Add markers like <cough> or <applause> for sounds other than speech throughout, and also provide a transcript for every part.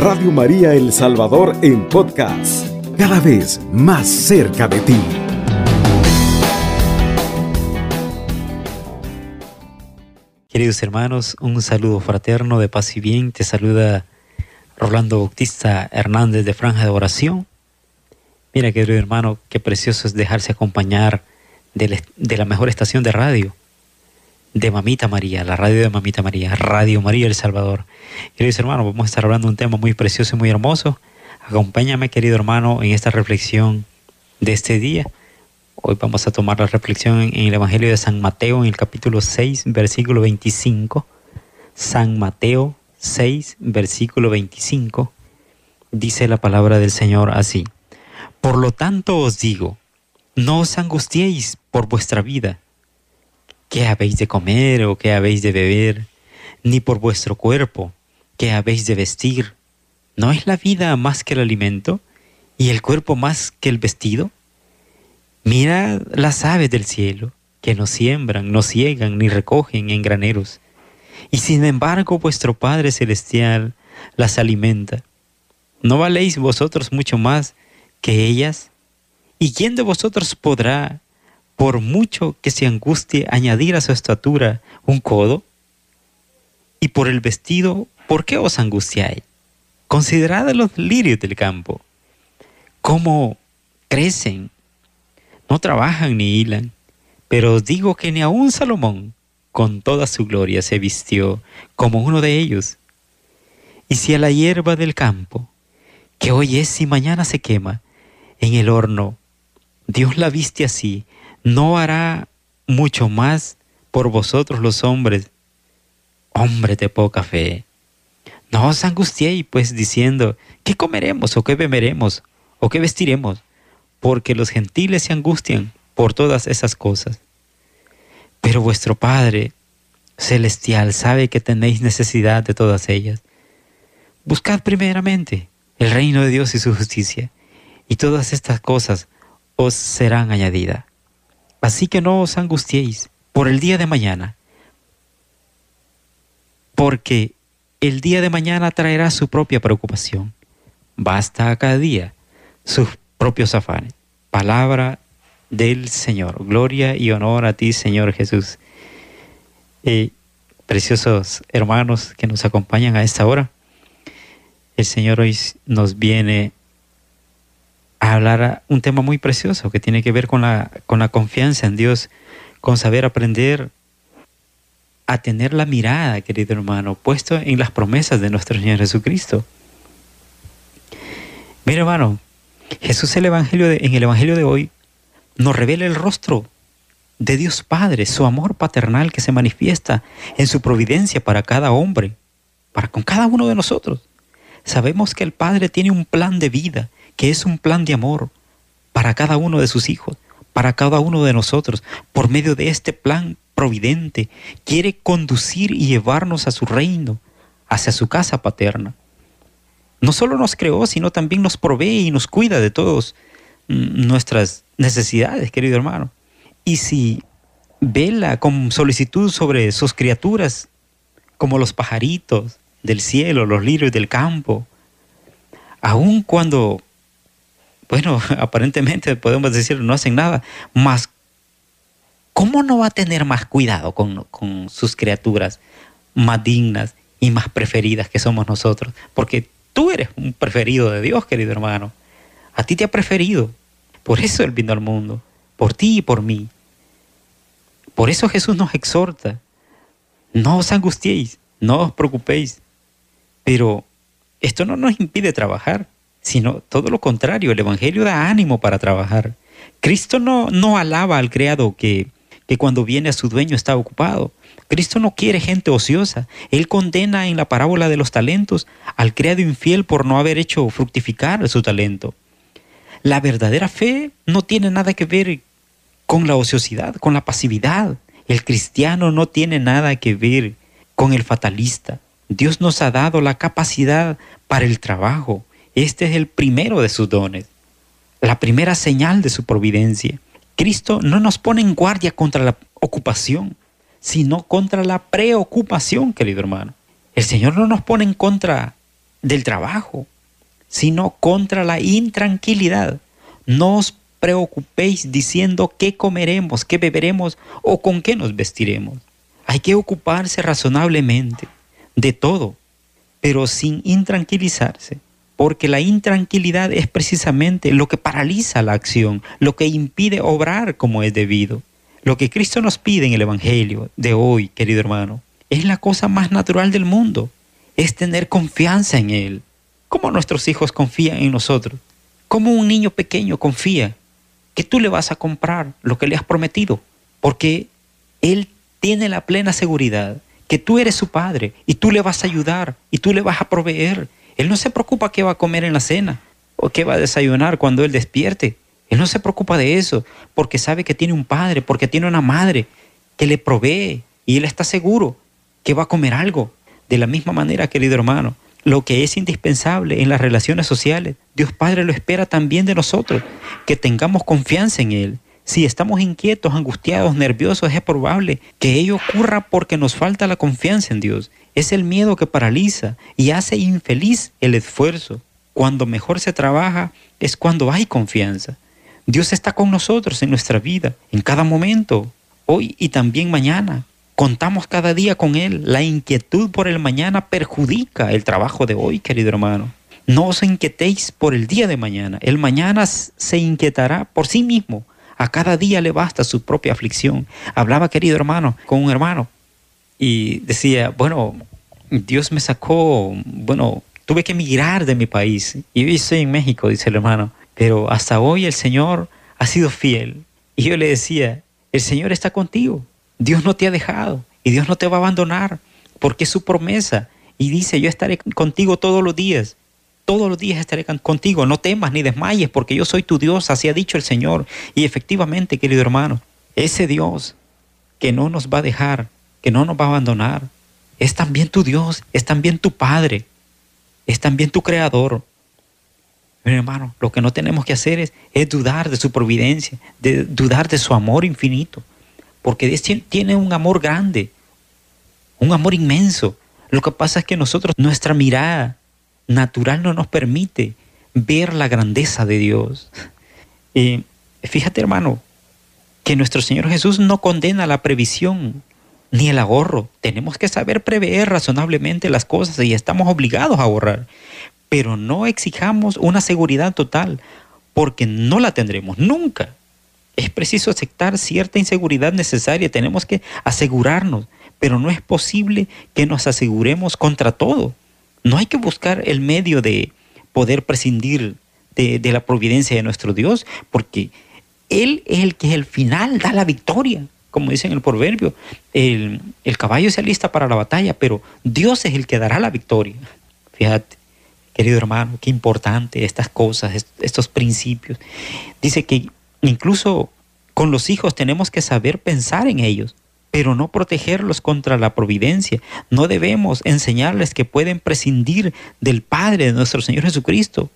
Radio María El Salvador en podcast, cada vez más cerca de ti. Queridos hermanos, un saludo fraterno de paz y bien. Te saluda Rolando Bautista Hernández de Franja de Oración. Mira, querido hermano, qué precioso es dejarse acompañar de, la mejor estación de radio, de Mamita María, la radio de Mamita María, Radio María El Salvador. Queridos hermanos, vamos a estar hablando de un tema muy precioso y muy hermoso. Acompáñame, querido hermano, en esta reflexión de este día. Hoy vamos a tomar la reflexión en el Evangelio de San Mateo, en el capítulo 6, versículo 25. San Mateo 6, versículo 25. Dice la palabra del Señor así. Por lo tanto os digo, no os angustiéis por vuestra vida, qué habéis de comer o qué habéis de beber, ni por vuestro cuerpo, qué habéis de vestir. ¿No es la vida más que el alimento y el cuerpo más que el vestido? Mirad las aves del cielo, que no siembran, no ciegan, ni recogen en graneros, y sin embargo vuestro Padre Celestial las alimenta. ¿No valéis vosotros mucho más que ellas? ¿Y quién de vosotros podrá, por mucho que se angustie, añadir a su estatura un codo? Y por el vestido, ¿por qué os angustiáis? Considerad los lirios del campo, cómo crecen, no trabajan ni hilan, pero os digo que ni aun Salomón, con toda su gloria, se vistió como uno de ellos. Y si a la hierba del campo, que hoy es y mañana se quema, en el horno, Dios la viste así, no hará mucho más por vosotros los hombres, hombres de poca fe. No os angustiéis pues diciendo, ¿qué comeremos o qué beberemos o qué vestiremos? Porque los gentiles se angustian por todas esas cosas. Pero vuestro Padre celestial sabe que tenéis necesidad de todas ellas. Buscad primeramente el reino de Dios y su justicia, y todas estas cosas os serán añadidas. Así que no os angustiéis por el día de mañana, porque el día de mañana traerá su propia preocupación. Basta a cada día sus propios afanes. Palabra del Señor. Gloria y honor a ti, Señor Jesús. Y preciosos hermanos que nos acompañan a esta hora, el Señor hoy nos viene hablar un tema muy precioso que tiene que ver con la, con la confianza en Dios, con saber aprender a tener la mirada, querido hermano, puesto en las promesas de nuestro Señor Jesucristo. Mira, hermano, Jesús el Evangelio en el Evangelio de hoy nos revela el rostro de Dios Padre, su amor paternal que se manifiesta en su providencia para cada hombre, para con cada uno de nosotros. Sabemos que el Padre tiene un plan de vida que es un plan de amor para cada uno de sus hijos, para cada uno de nosotros. Por medio de este plan providente, quiere conducir y llevarnos a su reino, hacia su casa paterna. No solo nos creó, sino también nos provee y nos cuida de todas nuestras necesidades, querido hermano. Y si vela con solicitud sobre sus criaturas, como los pajaritos del cielo, los lirios del campo, aun cuando bueno, <laughs> aparentemente podemos decir no hacen nada, más ¿cómo no va a tener más cuidado con, con sus criaturas más dignas y más preferidas que somos nosotros? Porque tú eres un preferido de Dios, querido hermano. A ti te ha preferido. Por eso Él vino al mundo, por ti y por mí. Por eso Jesús nos exhorta. No os angustiéis, no os preocupéis. Pero esto no nos impide trabajar sino todo lo contrario, el Evangelio da ánimo para trabajar. Cristo no, no alaba al criado que, que cuando viene a su dueño está ocupado. Cristo no quiere gente ociosa. Él condena en la parábola de los talentos al criado infiel por no haber hecho fructificar su talento. La verdadera fe no tiene nada que ver con la ociosidad, con la pasividad. El cristiano no tiene nada que ver con el fatalista. Dios nos ha dado la capacidad para el trabajo, este es el primero de sus dones, la primera señal de su providencia. Cristo no nos pone en guardia contra la ocupación, sino contra la preocupación, querido hermano. El Señor no nos pone en contra del trabajo, sino contra la intranquilidad. No os preocupéis diciendo qué comeremos, qué beberemos o con qué nos vestiremos. Hay que ocuparse razonablemente de todo, pero sin intranquilizarse, porque la intranquilidad es precisamente lo que paraliza la acción, lo que impide obrar como es debido. Lo que Cristo nos pide en el Evangelio de hoy, querido hermano, es la cosa más natural del mundo, es tener confianza en Él. ¿Cómo nuestros hijos confían en nosotros? ¿Cómo un niño pequeño confía que tú le vas a comprar lo que le has prometido? Porque Él tiene la plena seguridad que tú eres su padre y tú le vas a ayudar y tú le vas a proveer. Él no se preocupa qué va a comer en la cena o qué va a desayunar cuando Él despierte. Él no se preocupa de eso porque sabe que tiene un padre, porque tiene una madre que le provee y Él está seguro que va a comer algo. De la misma manera, querido hermano, lo que es indispensable en las relaciones sociales, Dios Padre lo espera también de nosotros, que tengamos confianza en Él. Si estamos inquietos, angustiados, nerviosos, es probable que ello ocurra porque nos falta la confianza en Dios. Es el miedo que paraliza y hace infeliz el esfuerzo. Cuando mejor se trabaja es cuando hay confianza. Dios está con nosotros en nuestra vida, en cada momento, hoy y también mañana. Contamos cada día con Él. La inquietud por el mañana perjudica el trabajo de hoy, querido hermano. No os inquietéis por el día de mañana. El mañana se inquietará por sí mismo. A cada día le basta su propia aflicción. Hablaba, querido hermano, con un hermano y decía, bueno, Dios me sacó, bueno, tuve que emigrar de mi país. Y hoy estoy en México, dice el hermano. Pero hasta hoy el Señor ha sido fiel. Y yo le decía, el Señor está contigo. Dios no te ha dejado y Dios no te va a abandonar porque es su promesa. Y dice, yo estaré contigo todos los días. Todos los días estaré contigo. No temas ni desmayes porque yo soy tu Dios, así ha dicho el Señor. Y efectivamente, querido hermano, ese Dios que no nos va a dejar, que no nos va a abandonar, es también tu Dios, es también tu Padre, es también tu Creador. Mi hermano, lo que no tenemos que hacer es, dudar de su providencia, de dudar de su amor infinito porque tiene un amor grande, un amor inmenso. Lo que pasa es que nosotros, nuestra mirada natural no nos permite ver la grandeza de Dios. Y fíjate hermano, que nuestro Señor Jesús no condena la previsión ni el ahorro. Tenemos que saber prever razonablemente las cosas y estamos obligados a ahorrar. Pero no exijamos una seguridad total, porque no la tendremos nunca es preciso aceptar cierta inseguridad necesaria, tenemos que asegurarnos, pero no es posible que nos aseguremos contra todo. No hay que buscar el medio de poder prescindir de, la providencia de nuestro Dios, porque Él es el que al final da la victoria, como dice en el proverbio. El, el caballo se alista para la batalla, pero Dios es el que dará la victoria. Fíjate, querido hermano, qué importante estas cosas, estos principios. Dice que Incluso con los hijos tenemos que saber pensar en ellos, pero no protegerlos contra la providencia. No debemos enseñarles que pueden prescindir del Padre de nuestro Señor Jesucristo.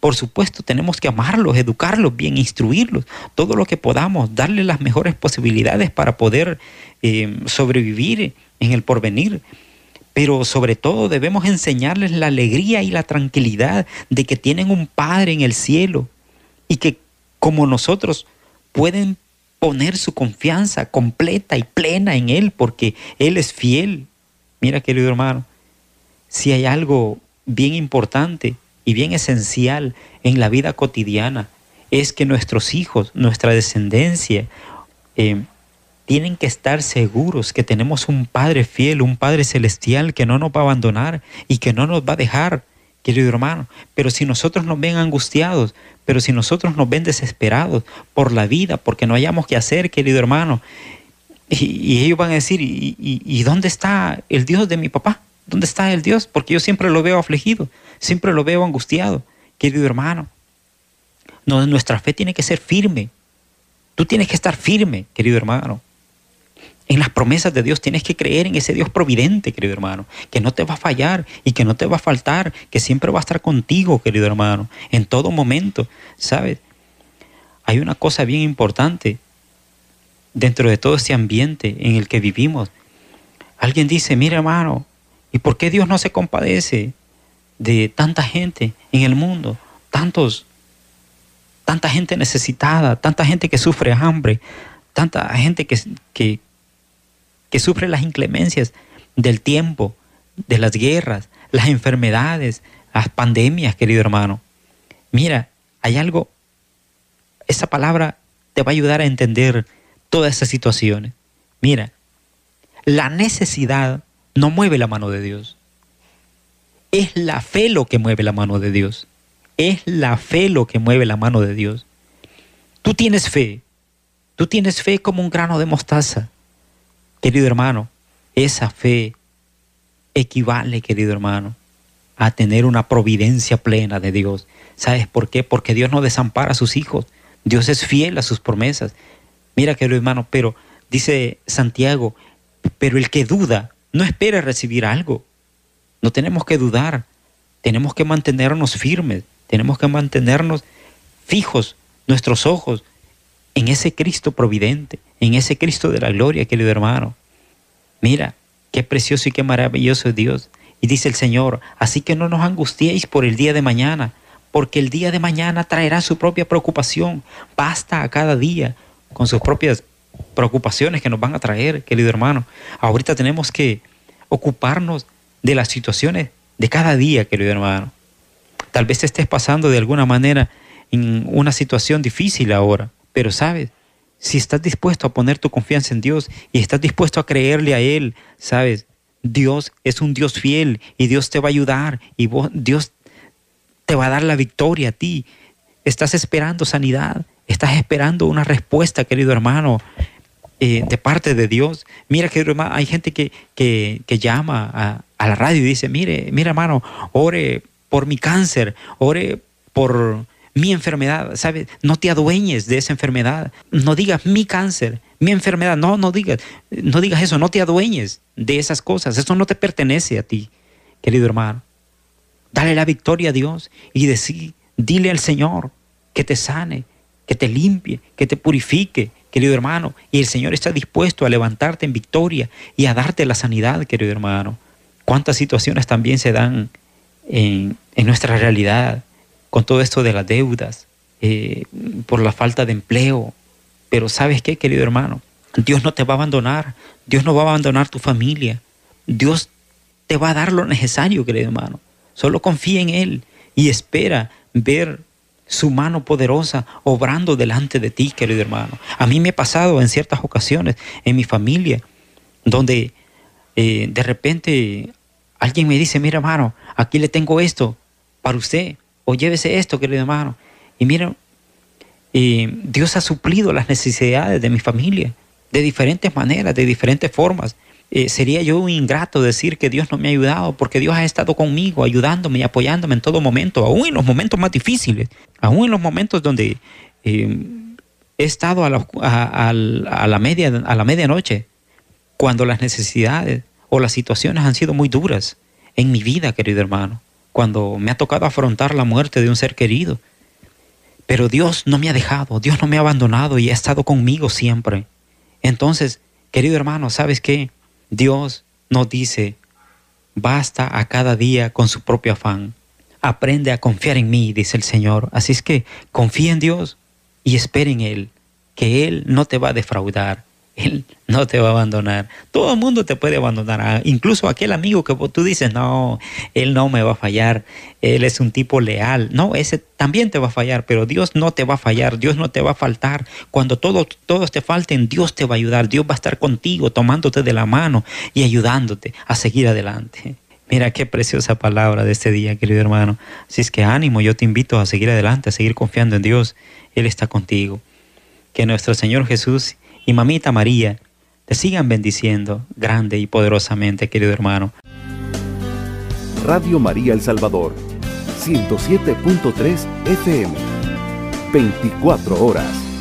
Por supuesto, tenemos que amarlos, educarlos bien, instruirlos, todo lo que podamos, darles las mejores posibilidades para poder eh, sobrevivir en el porvenir. Pero sobre todo debemos enseñarles la alegría y la tranquilidad de que tienen un Padre en el cielo y que como nosotros pueden poner su confianza completa y plena en Él porque Él es fiel. Mira, querido hermano, si hay algo bien importante y bien esencial en la vida cotidiana, es que nuestros hijos, nuestra descendencia, eh, tienen que estar seguros que tenemos un Padre fiel, un Padre celestial que no nos va a abandonar y que no nos va a dejar querido hermano. Pero si nosotros nos ven angustiados, pero si nosotros nos ven desesperados por la vida, porque no hayamos que hacer, querido hermano, y, ellos van a decir, ¿y, ¿y, dónde está el Dios de mi papá? ¿Dónde está el Dios? Porque yo siempre lo veo afligido, siempre lo veo angustiado, querido hermano. No, nuestra fe tiene que ser firme. Tú tienes que estar firme, querido hermano en las promesas de Dios, tienes que creer en ese Dios providente, querido hermano, que no te va a fallar y que no te va a faltar, que siempre va a estar contigo, querido hermano, en todo momento, ¿sabes? Hay una cosa bien importante dentro de todo este ambiente en el que vivimos. Alguien dice, mira hermano, ¿y por qué Dios no se compadece de tanta gente en el mundo, tantos, tanta gente necesitada, tanta gente que sufre hambre, tanta gente que, que, que sufre las inclemencias del tiempo, de las guerras, las enfermedades, las pandemias, querido hermano. Mira, hay algo, esa palabra te va a ayudar a entender todas esas situaciones. Mira, la necesidad no mueve la mano de Dios. Es la fe lo que mueve la mano de Dios. Es la fe lo que mueve la mano de Dios. Tú tienes fe. Tú tienes fe como un grano de mostaza. Querido hermano, esa fe equivale, querido hermano, a tener una providencia plena de Dios. ¿Sabes por qué? Porque Dios no desampara a sus hijos. Dios es fiel a sus promesas. Mira, querido hermano, pero dice Santiago, pero el que duda no espera recibir algo. No tenemos que dudar. Tenemos que mantenernos firmes. Tenemos que mantenernos fijos nuestros ojos en ese Cristo providente, en ese Cristo de la gloria, querido hermano. Mira, qué precioso y qué maravilloso es Dios. Y dice el Señor, así que no nos angustiéis por el día de mañana, porque el día de mañana traerá su propia preocupación. Basta a cada día con sus propias preocupaciones que nos van a traer, querido hermano. Ahorita tenemos que ocuparnos de las situaciones de cada día, querido hermano. Tal vez estés pasando de alguna manera en una situación difícil ahora, pero sabes, si estás dispuesto a poner tu confianza en Dios y estás dispuesto a creerle a Él, sabes, Dios es un Dios fiel y Dios te va a ayudar y Dios te va a dar la victoria a ti. Estás esperando sanidad, estás esperando una respuesta, querido hermano, eh, de parte de Dios. Mira, querido hermano, hay gente que, que, llama a, a, la radio y dice, mire, mira hermano, ore por mi cáncer, ore por mi enfermedad, ¿sabes? No te adueñes de esa enfermedad. No digas mi cáncer, mi enfermedad. No, no digas, no digas eso, no te adueñes de esas cosas. Eso no te pertenece a ti, querido hermano. Dale la victoria a Dios y decí, dile al Señor que te sane, que te limpie, que te purifique, querido hermano. Y el Señor está dispuesto a levantarte en victoria y a darte la sanidad, querido hermano. ¿Cuántas situaciones también se dan en, en nuestra realidad? Con todo esto de las deudas, eh, por la falta de empleo. Pero sabes qué, querido hermano, Dios no te va a abandonar, Dios no va a abandonar tu familia, Dios te va a dar lo necesario, querido hermano. Solo confía en Él y espera ver su mano poderosa obrando delante de ti, querido hermano. A mí me ha pasado en ciertas ocasiones en mi familia, donde eh, de repente alguien me dice, mira hermano, aquí le tengo esto para usted o llévese esto, querido hermano. Y miren, Dios ha suplido las necesidades de mi familia de diferentes maneras, de diferentes formas. Eh, sería yo un ingrato decir que Dios no me ha ayudado, porque Dios ha estado conmigo, ayudándome y apoyándome en todo momento, aún en los momentos más difíciles, aún en los momentos donde eh, he estado a la, a, la media, a la medianoche, cuando las necesidades o las situaciones han sido muy duras en mi vida, querido hermano cuando me ha tocado afrontar la muerte de un ser querido. Pero Dios no me ha dejado, Dios no me ha abandonado y ha estado conmigo siempre. Entonces, querido hermano, ¿sabes qué? Dios nos dice, basta a cada día con su propio afán. Aprende a confiar en mí, dice el Señor. Así es que confía en Dios y espera en Él, que Él no te va a defraudar. Él no te va a abandonar. Todo el mundo te puede abandonar. Ah, incluso aquel amigo que tú dices, no, él no me va a fallar. Él es un tipo leal. No, ese también te va a fallar, pero Dios no te va a fallar. Dios no te va a faltar. Cuando todos, todos te falten, Dios te va a ayudar. Dios va a estar contigo, tomándote de la mano y ayudándote a seguir adelante. Mira qué preciosa palabra de este día, querido hermano. Así es que ánimo, yo te invito a seguir adelante, a seguir confiando en Dios. Él está contigo. Que nuestro Señor Jesús y mamita María te sigan bendiciendo grande y poderosamente, querido hermano. Radio María El Salvador, 107.3 FM, 24 horas.